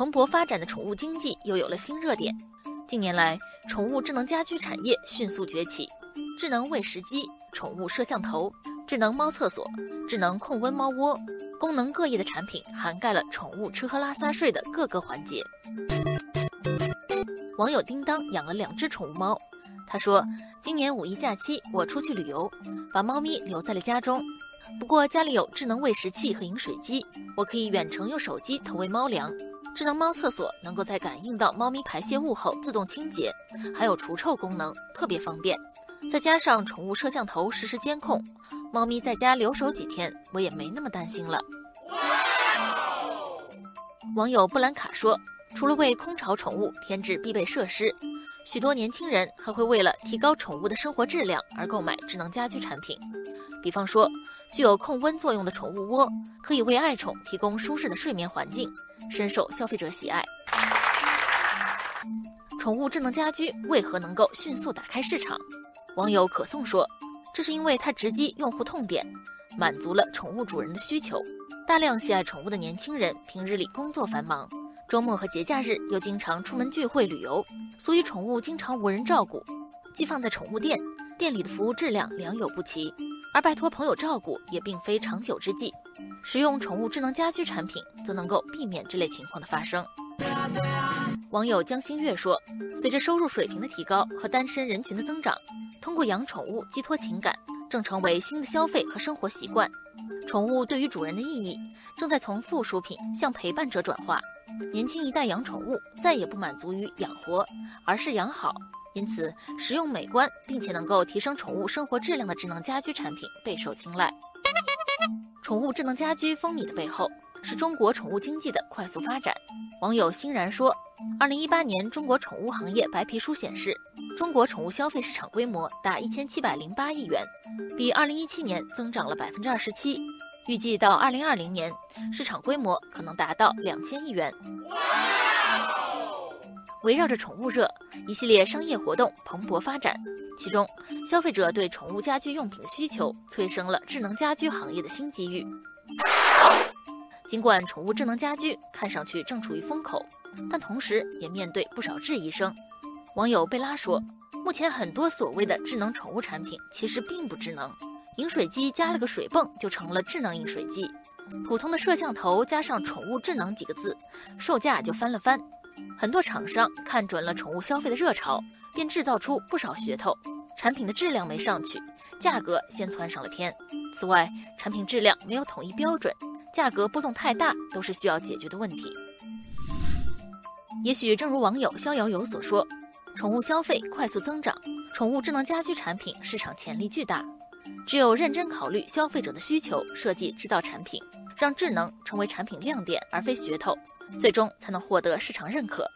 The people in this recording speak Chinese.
蓬勃发展的宠物经济又有了新热点。近年来，宠物智能家居产业迅速崛起，智能喂食机、宠物摄像头、智能猫厕所、智能控温猫窝，功能各异的产品涵盖了宠物吃喝拉撒睡的各个环节。网友叮当养了两只宠物猫，他说：“今年五一假期我出去旅游，把猫咪留在了家中。不过家里有智能喂食器和饮水机，我可以远程用手机投喂猫粮。智能猫厕所能够在感应到猫咪排泄物后自动清洁，还有除臭功能，特别方便。再加上宠物摄像头实时监控，猫咪在家留守几天，我也没那么担心了。”网友布兰卡说。除了为空巢宠物添置必备设施，许多年轻人还会为了提高宠物的生活质量而购买智能家居产品。比方说，具有控温作用的宠物窝，可以为爱宠提供舒适的睡眠环境，深受消费者喜爱。宠物智能家居为何能够迅速打开市场？网友可颂说，这是因为它直击用户痛点，满足了宠物主人的需求。大量喜爱宠物的年轻人平日里工作繁忙。周末和节假日又经常出门聚会旅游，所以宠物经常无人照顾。寄放在宠物店，店里的服务质量良莠不齐，而拜托朋友照顾也并非长久之计。使用宠物智能家居产品，则能够避免这类情况的发生。网友江新月说：“随着收入水平的提高和单身人群的增长，通过养宠物寄托情感，正成为新的消费和生活习惯。宠物对于主人的意义，正在从附属品向陪伴者转化。”年轻一代养宠物再也不满足于养活，而是养好。因此，实用美观并且能够提升宠物生活质量的智能家居产品备受青睐。宠物智能家居风靡的背后，是中国宠物经济的快速发展。网友欣然说：“二零一八年中国宠物行业白皮书显示，中国宠物消费市场规模达一千七百零八亿元，比二零一七年增长了百分之二十七。”预计到二零二零年，市场规模可能达到两千亿元。围绕着宠物热，一系列商业活动蓬勃发展，其中消费者对宠物家居用品的需求，催生了智能家居行业的新机遇。尽管宠物智能家居看上去正处于风口，但同时也面对不少质疑声。网友贝拉说：“目前很多所谓的智能宠物产品，其实并不智能。”饮水机加了个水泵就成了智能饮水机，普通的摄像头加上“宠物智能”几个字，售价就翻了番。很多厂商看准了宠物消费的热潮，便制造出不少噱头，产品的质量没上去，价格先窜上了天。此外，产品质量没有统一标准，价格波动太大，都是需要解决的问题。也许正如网友逍遥游所说，宠物消费快速增长，宠物智能家居产品市场潜力巨大。只有认真考虑消费者的需求，设计制造产品，让智能成为产品亮点而非噱头，最终才能获得市场认可。